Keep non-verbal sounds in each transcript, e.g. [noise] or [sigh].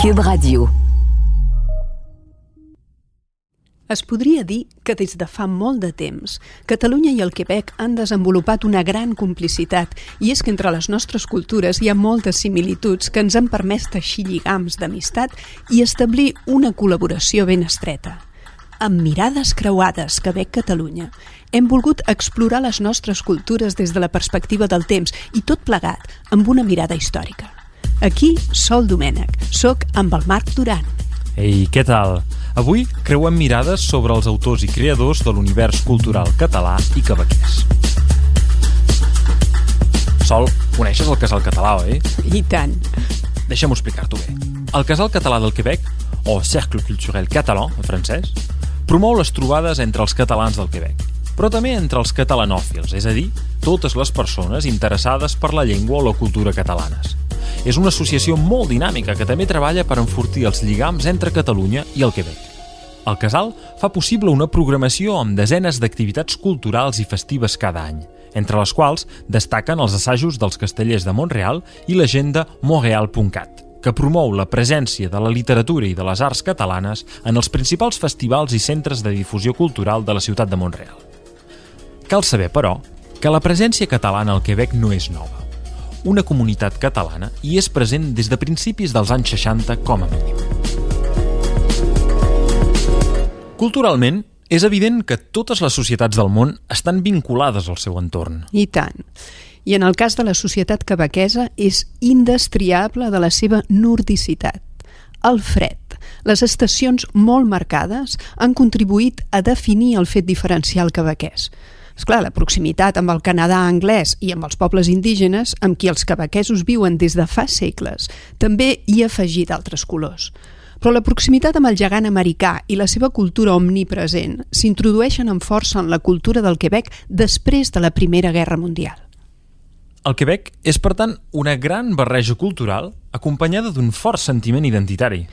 Cube Radio. Es podria dir que des de fa molt de temps Catalunya i el Quebec han desenvolupat una gran complicitat i és que entre les nostres cultures hi ha moltes similituds que ens han permès teixir lligams d'amistat i establir una col·laboració ben estreta. Amb mirades creuades Quebec-Catalunya hem volgut explorar les nostres cultures des de la perspectiva del temps i tot plegat amb una mirada històrica. Aquí, Sol Domènech, soc amb el Marc Duran. Ei, què tal? Avui creuem mirades sobre els autors i creadors de l'univers cultural català i quebequès. Sol, coneixes el Casal Català, oi? I tant. Deixa'm explicar-t'ho bé. El Casal Català del Quebec, o Cercle Culturel Català, en francès, promou les trobades entre els catalans del Quebec, però també entre els catalanòfils, és a dir, totes les persones interessades per la llengua o la cultura catalanes. És una associació molt dinàmica que també treballa per enfortir els lligams entre Catalunya i el Quebec. El Casal fa possible una programació amb desenes d'activitats culturals i festives cada any, entre les quals destaquen els assajos dels castellers de Montreal i l'agenda montreal.cat, que promou la presència de la literatura i de les arts catalanes en els principals festivals i centres de difusió cultural de la ciutat de Montreal. Cal saber, però, que la presència catalana al Quebec no és nova. Una comunitat catalana hi és present des de principis dels anys 60 com a mínim. Culturalment, és evident que totes les societats del món estan vinculades al seu entorn. I tant. I en el cas de la societat quebequesa és indestriable de la seva nordicitat. El fred, les estacions molt marcades han contribuït a definir el fet diferencial quebequès. És clar, la proximitat amb el Canadà anglès i amb els pobles indígenes, amb qui els quebequesos viuen des de fa segles, també hi ha afegit altres colors. Però la proximitat amb el gegant americà i la seva cultura omnipresent s'introdueixen amb força en la cultura del Quebec després de la Primera Guerra Mundial. El Quebec és, per tant, una gran barreja cultural acompanyada d'un fort sentiment identitari.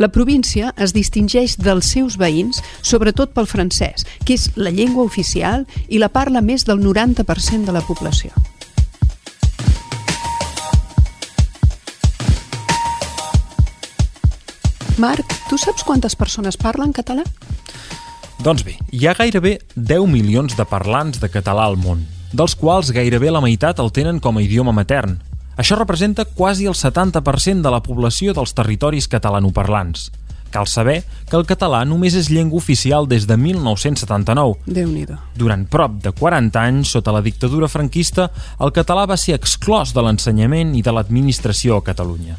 La província es distingeix dels seus veïns sobretot pel francès, que és la llengua oficial i la parla més del 90% de la població. Marc, tu saps quantes persones parlen català? Doncs bé, hi ha gairebé 10 milions de parlants de català al món, dels quals gairebé la meitat el tenen com a idioma matern. Això representa quasi el 70% de la població dels territoris catalanoparlants. Cal saber que el català només és llengua oficial des de 1979. déu nhi Durant prop de 40 anys, sota la dictadura franquista, el català va ser exclòs de l'ensenyament i de l'administració a Catalunya.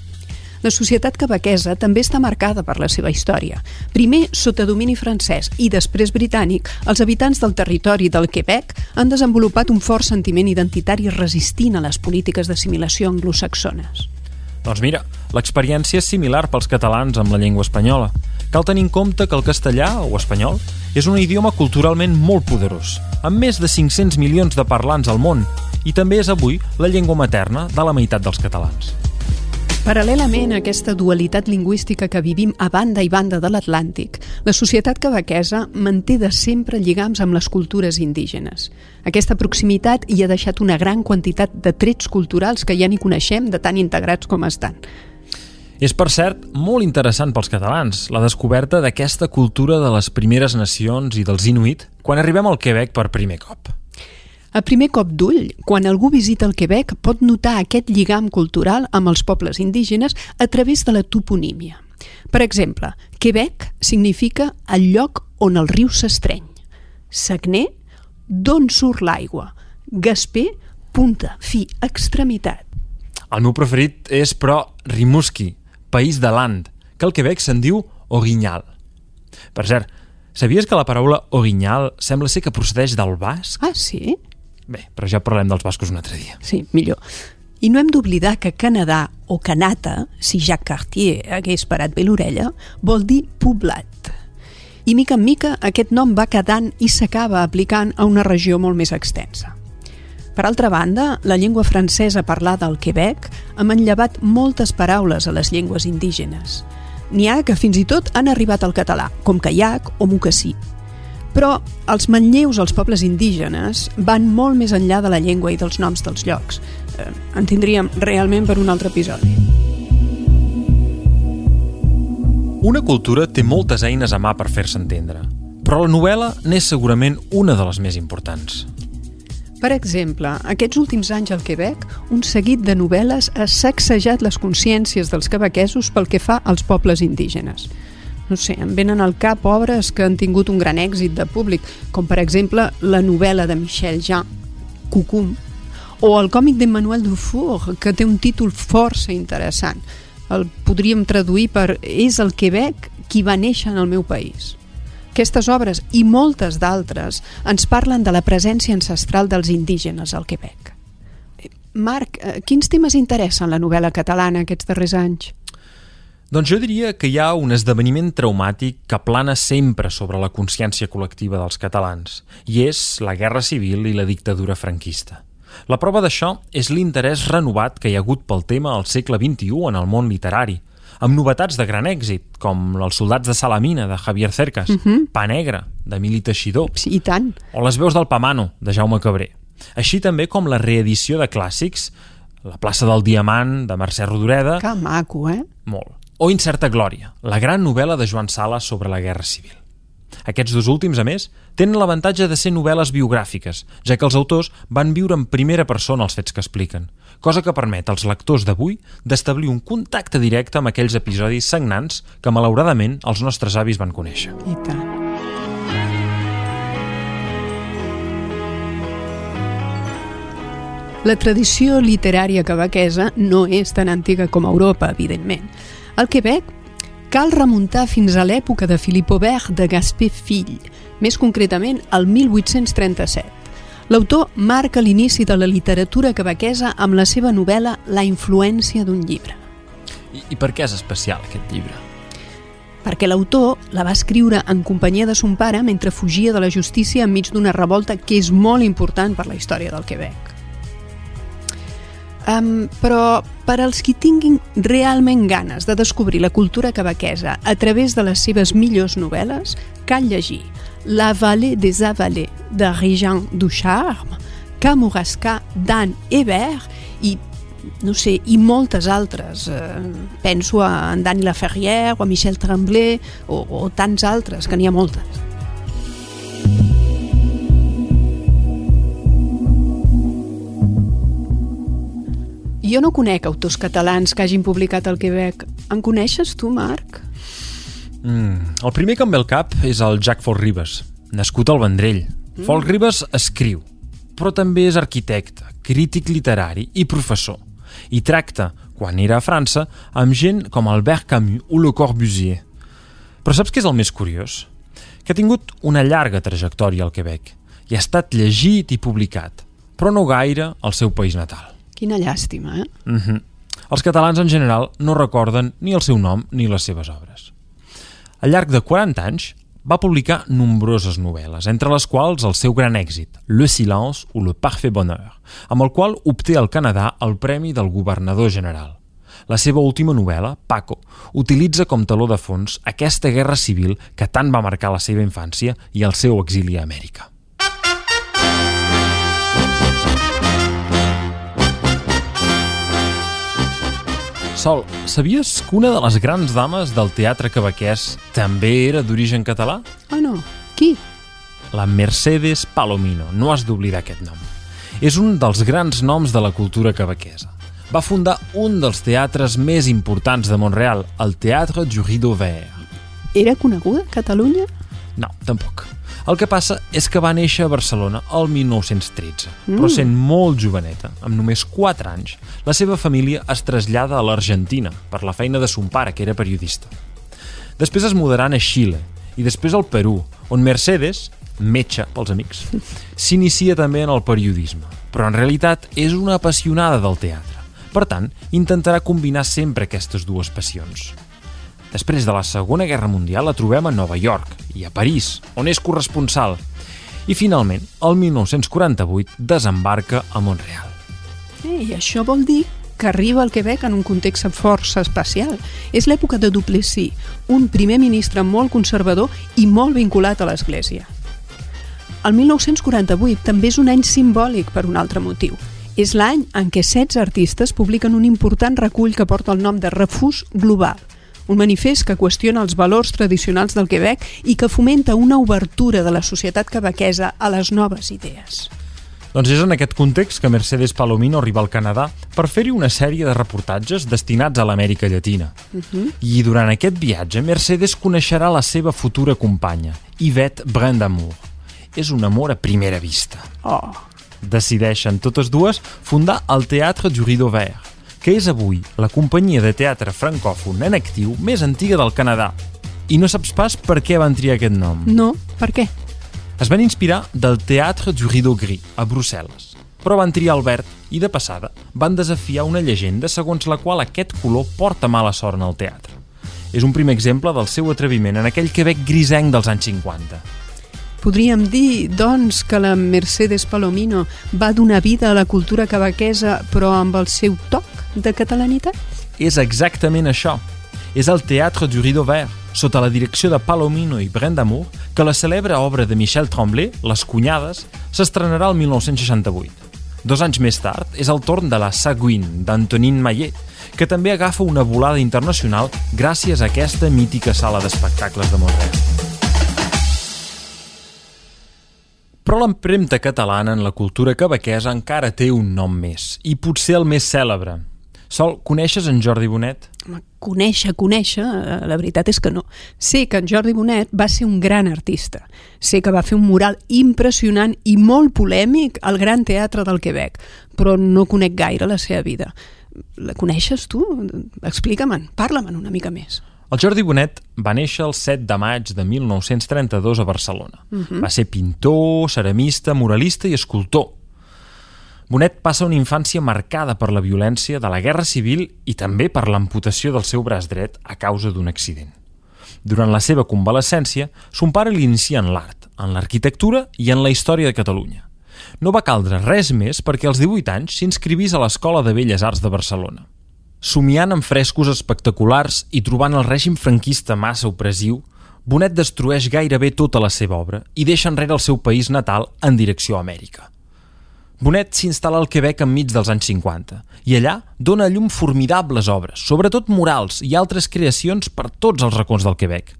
La societat quebequesa també està marcada per la seva història. Primer, sota domini francès i després britànic, els habitants del territori del Quebec han desenvolupat un fort sentiment identitari resistint a les polítiques d'assimilació anglosaxones. Doncs mira, l'experiència és similar pels catalans amb la llengua espanyola. Cal tenir en compte que el castellà, o espanyol, és un idioma culturalment molt poderós, amb més de 500 milions de parlants al món, i també és avui la llengua materna de la meitat dels catalans. Paral·lelament a aquesta dualitat lingüística que vivim a banda i banda de l'Atlàntic, la societat quebequesa manté de sempre lligams amb les cultures indígenes. Aquesta proximitat hi ha deixat una gran quantitat de trets culturals que ja ni coneixem de tan integrats com estan. És, per cert, molt interessant pels catalans la descoberta d'aquesta cultura de les primeres nacions i dels Inuit quan arribem al Quebec per primer cop. A primer cop d'ull, quan algú visita el Quebec, pot notar aquest lligam cultural amb els pobles indígenes a través de la toponímia. Per exemple, Quebec significa el lloc on el riu s'estreny. Sagner, d'on surt l'aigua. Gaspé, punta, fi, extremitat. El meu preferit és, però, Rimouski, país de land, que al Quebec se'n diu Orignal. Per cert, sabies que la paraula Orignal sembla ser que procedeix del basc? Ah, sí? Bé, però ja parlem dels bascos un altre dia. Sí, millor. I no hem d'oblidar que Canadà o Canata, si Jacques Cartier hagués parat bé l'orella, vol dir poblat. I mica en mica aquest nom va quedant i s'acaba aplicant a una regió molt més extensa. Per altra banda, la llengua francesa parlada al Quebec ha manllevat moltes paraules a les llengües indígenes. N'hi ha que fins i tot han arribat al català, com caiac o mocassí. Però els manlleus als pobles indígenes van molt més enllà de la llengua i dels noms dels llocs. Eh, en tindríem realment per un altre episodi. Una cultura té moltes eines a mà per fer-se entendre, però la novel·la n'és segurament una de les més importants. Per exemple, aquests últims anys al Quebec, un seguit de novel·les ha sacsejat les consciències dels quebequesos pel que fa als pobles indígenes. No sé, em venen al cap obres que han tingut un gran èxit de públic, com per exemple la novel·la de Michel Jean, Cucum, o el còmic d'Emmanuel Dufour, que té un títol força interessant. El podríem traduir per És el Quebec qui va néixer en el meu país. Aquestes obres i moltes d'altres ens parlen de la presència ancestral dels indígenes al Quebec. Marc, eh, quins temes interessen la novel·la catalana aquests darrers anys? Doncs jo diria que hi ha un esdeveniment traumàtic que plana sempre sobre la consciència col·lectiva dels catalans, i és la Guerra Civil i la dictadura franquista. La prova d'això és l'interès renovat que hi ha hagut pel tema al segle XXI en el món literari, amb novetats de gran èxit, com Els soldats de Salamina, de Javier Cercas, uh Mhm. -huh. Pa Negre, d'Emili Teixidor, Sí, I tant. o Les veus del Pamano, de Jaume Cabré. Així també com la reedició de clàssics, La plaça del Diamant, de Mercè Rodoreda, Que maco, eh? molt. O Incerta Glòria, la gran novel·la de Joan Sala sobre la Guerra Civil. Aquests dos últims, a més, tenen l'avantatge de ser novel·les biogràfiques, ja que els autors van viure en primera persona els fets que expliquen, cosa que permet als lectors d'avui d'establir un contacte directe amb aquells episodis sagnants que, malauradament, els nostres avis van conèixer. I tant. La tradició literària quebequesa no és tan antiga com Europa, evidentment. Al Quebec cal remuntar fins a l'època de Philippe Aubert de Gaspé Fill, més concretament al 1837. L'autor marca l'inici de la literatura quebequesa amb la seva novel·la La influència d'un llibre. I, I per què és especial aquest llibre? perquè l'autor la va escriure en companyia de son pare mentre fugia de la justícia enmig d'una revolta que és molt important per la història del Quebec. Um, però per als qui tinguin realment ganes de descobrir la cultura quebequesa a través de les seves millors novel·les, cal llegir La vallée des avalés de Régent Ducharme, Kamouraska d'Anne Hébert i no sé, i moltes altres. Eh, penso en Dani Laferrière o a Michel Tremblay o, o tants altres, que n'hi ha moltes. Jo no conec autors catalans que hagin publicat al Quebec. En coneixes tu, Marc? Mm, el primer que em ve al cap és el Jack Folk Ribas, nascut al Vendrell. Mm. Folk Ribas escriu, però també és arquitecte, crític literari i professor. I tracta, quan era a França, amb gent com Albert Camus o Le Corbusier. Però saps què és el més curiós? Que ha tingut una llarga trajectòria al Quebec i ha estat llegit i publicat, però no gaire al seu país natal. Quina llàstima, eh? Mm -hmm. Els catalans en general no recorden ni el seu nom ni les seves obres. Al llarg de 40 anys va publicar nombroses novel·les, entre les quals el seu gran èxit, Le silence ou le parfait bonheur, amb el qual obté al Canadà el Premi del Governador General. La seva última novel·la, Paco, utilitza com taló de fons aquesta guerra civil que tant va marcar la seva infància i el seu exili a Amèrica. Sol, sabies que una de les grans dames del teatre quebequès també era d'origen català? Ah, no. Qui? La Mercedes Palomino, no has d'oblidar aquest nom. És un dels grans noms de la cultura quebequesa. Va fundar un dels teatres més importants de Montreal, el Teatre du Rideau Vert. Era coneguda a Catalunya? No, tampoc. El que passa és que va néixer a Barcelona el 1913, mm. però sent molt joveneta, amb només 4 anys, la seva família es trasllada a l'Argentina per la feina de son pare, que era periodista. Després es mudaran a Xile i després al Perú, on Mercedes, metge pels amics, [laughs] s'inicia també en el periodisme, però en realitat és una apassionada del teatre. Per tant, intentarà combinar sempre aquestes dues passions. Després de la Segona Guerra Mundial la trobem a Nova York i a París, on és corresponsal. I finalment, el 1948 desembarca a Montreal. Eh, I això vol dir que arriba al Quebec en un context força especial. És l'època de Duplessis, un primer ministre molt conservador i molt vinculat a l'Església. El 1948 també és un any simbòlic per un altre motiu. És l'any en què 16 artistes publiquen un important recull que porta el nom de Refús Global, un manifest que qüestiona els valors tradicionals del Quebec i que fomenta una obertura de la societat quebequesa a les noves idees. Doncs és en aquest context que Mercedes Palomino arriba al Canadà per fer-hi una sèrie de reportatges destinats a l'Amèrica Llatina. Uh -huh. I durant aquest viatge, Mercedes coneixerà la seva futura companya, Yvette Brindamour. És un amor a primera vista. Oh. Decideixen totes dues fundar el Teatre du Rideau Vert, que és avui la companyia de teatre francòfon en actiu més antiga del Canadà. I no saps pas per què van triar aquest nom. No, per què? Es van inspirar del Teatre du Rideau Gris, a Brussel·les, però van triar el verd i, de passada, van desafiar una llegenda segons la qual aquest color porta mala sort en el teatre. És un primer exemple del seu atreviment en aquell Quebec grisenc dels anys 50. Podríem dir, doncs, que la Mercedes Palomino va donar vida a la cultura quebequesa, però amb el seu toc de catalanitat? És exactament això. És el Teatre du Rideau Vert, sota la direcció de Palomino i Brendamour, que la celebre obra de Michel Tremblay, Les Cunyades, s'estrenarà el 1968. Dos anys més tard és el torn de la Saguin, d'Antonin Maillet, que també agafa una volada internacional gràcies a aquesta mítica sala d'espectacles de Montreal. Però l'empremta catalana en la cultura quebequesa encara té un nom més, i potser el més cèlebre. Sol, coneixes en Jordi Bonet? conèixer, conèixer, eh, la veritat és que no. Sé que en Jordi Bonet va ser un gran artista. Sé que va fer un mural impressionant i molt polèmic al Gran Teatre del Quebec, però no conec gaire la seva vida. La coneixes tu? Explica-me'n, parla-me'n una mica més. El Jordi Bonet va néixer el 7 de maig de 1932 a Barcelona. Uh -huh. Va ser pintor, ceramista, muralista i escultor Bonet passa una infància marcada per la violència de la Guerra Civil i també per l'amputació del seu braç dret a causa d'un accident. Durant la seva convalescència, son pare l'inicia en l'art, en l'arquitectura i en la història de Catalunya. No va caldre res més perquè als 18 anys s'inscrivís a l'Escola de Belles Arts de Barcelona. Somiant amb frescos espectaculars i trobant el règim franquista massa opressiu, Bonet destrueix gairebé tota la seva obra i deixa enrere el seu país natal en direcció a Amèrica. Bonet s'instal·la al Quebec enmig dels anys 50 i allà dona llum formidables obres, sobretot murals i altres creacions per tots els racons del Quebec.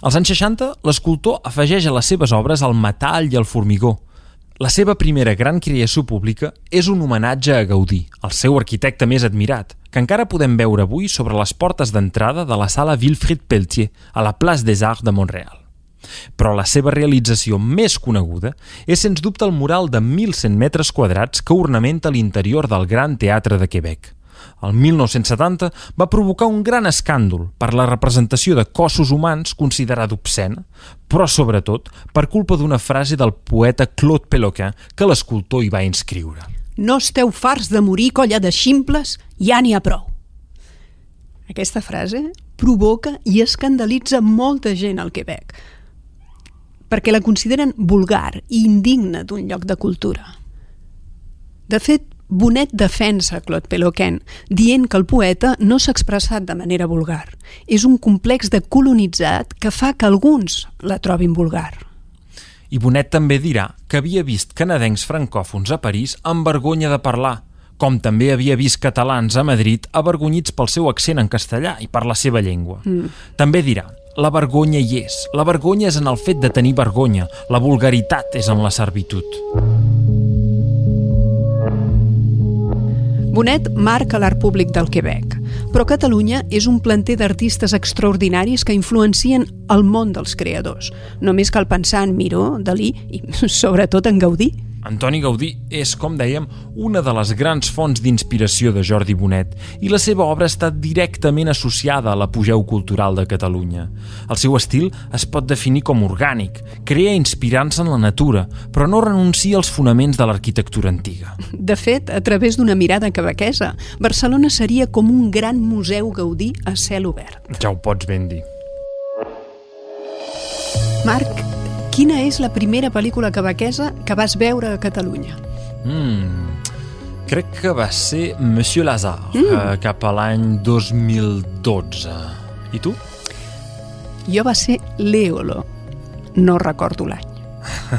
Als anys 60, l'escultor afegeix a les seves obres el metall i el formigó. La seva primera gran creació pública és un homenatge a Gaudí, el seu arquitecte més admirat, que encara podem veure avui sobre les portes d'entrada de la sala Wilfrid Pelletier, a la Place des Arts de Montreal. Però la seva realització més coneguda és sens dubte el mural de 1.100 metres quadrats que ornamenta l'interior del Gran Teatre de Quebec. El 1970 va provocar un gran escàndol per la representació de cossos humans considerada obscena, però sobretot per culpa d'una frase del poeta Claude Péloquin que l'escultor hi va inscriure. No esteu farts de morir, colla de ximples? Ja n'hi ha prou. Aquesta frase provoca i escandalitza molta gent al Quebec, perquè la consideren vulgar i indigna d'un lloc de cultura. De fet, Bonet defensa Claude Peloquin, dient que el poeta no s'ha expressat de manera vulgar. És un complex de colonitzat que fa que alguns la trobin vulgar. I Bonet també dirà que havia vist canadencs francòfons a París amb vergonya de parlar, com també havia vist catalans a Madrid avergonyits pel seu accent en castellà i per la seva llengua. Mm. També dirà la vergonya hi és. La vergonya és en el fet de tenir vergonya. La vulgaritat és en la servitud. Bonet marca l'art públic del Quebec, però Catalunya és un planter d'artistes extraordinaris que influencien el món dels creadors. Només cal pensar en Miró, Dalí i [laughs] sobretot en Gaudí. Antoni Gaudí és, com dèiem, una de les grans fonts d'inspiració de Jordi Bonet i la seva obra està directament associada a l'apogeu cultural de Catalunya. El seu estil es pot definir com orgànic, crea inspirant-se en la natura, però no renuncia als fonaments de l'arquitectura antiga. De fet, a través d'una mirada quebequesa, Barcelona seria com un gran museu Gaudí a cel obert. Ja ho pots ben dir. Marc, Quina és la primera pel·lícula quebequesa que vas veure a Catalunya? Mm, crec que va ser Monsieur Lazare, mm. eh, cap a l'any 2012. I tu? Jo va ser Leolo. No recordo l'any.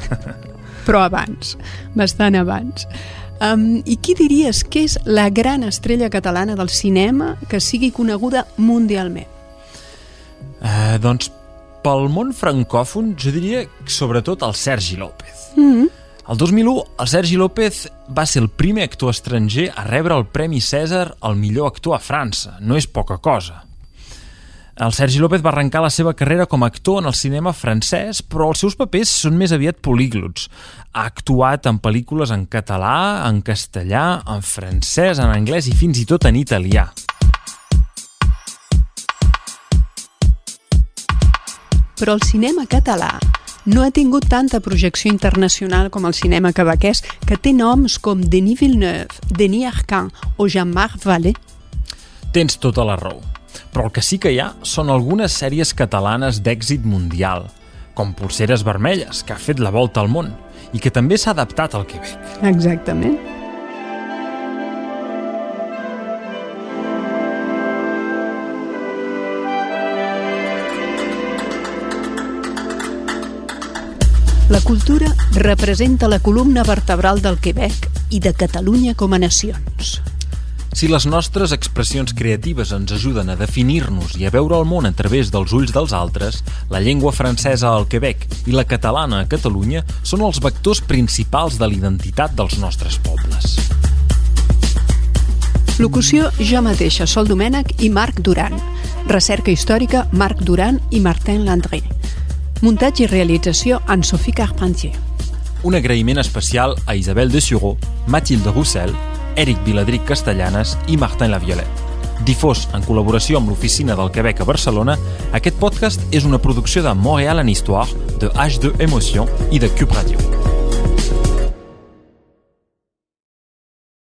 [laughs] Però abans, bastant abans. Um, I qui diries que és la gran estrella catalana del cinema que sigui coneguda mundialment? Eh, doncs pel món francòfon jo diria que sobretot el Sergi López. Mm -hmm. El 2001, el Sergi López va ser el primer actor estranger a rebre el Premi Cèsar al millor actor a França. No és poca cosa. El Sergi López va arrencar la seva carrera com a actor en el cinema francès, però els seus papers són més aviat políglots. Ha actuat en pel·lícules en català, en castellà, en francès, en anglès i fins i tot en italià. Però el cinema català no ha tingut tanta projecció internacional com el cinema quebequès, que té noms com Denis Villeneuve, Denis Arcand o Jean-Marc Vallée. Tens tota la raó. Però el que sí que hi ha són algunes sèries catalanes d'èxit mundial, com Polseres Vermelles, que ha fet la volta al món i que també s'ha adaptat al Quebec. Exactament. La cultura representa la columna vertebral del Quebec i de Catalunya com a nacions. Si les nostres expressions creatives ens ajuden a definir-nos i a veure el món a través dels ulls dels altres, la llengua francesa al Quebec i la catalana a Catalunya són els vectors principals de l'identitat dels nostres pobles. Locució jo mateixa, Sol Domènech i Marc Duran. Recerca històrica, Marc Duran i Martin Landré. Muntatge i realització, Anne-Sophie Carpentier. Un agraïment especial a Isabel de Sureau, Mathilde Roussel, Eric Viladric Castellanes i Martin Laviolet. Difós en col·laboració amb l'Oficina del Quebec a Barcelona, aquest podcast és una producció de Montréal en Histoire, de H2 Emotion i de Cube Radio.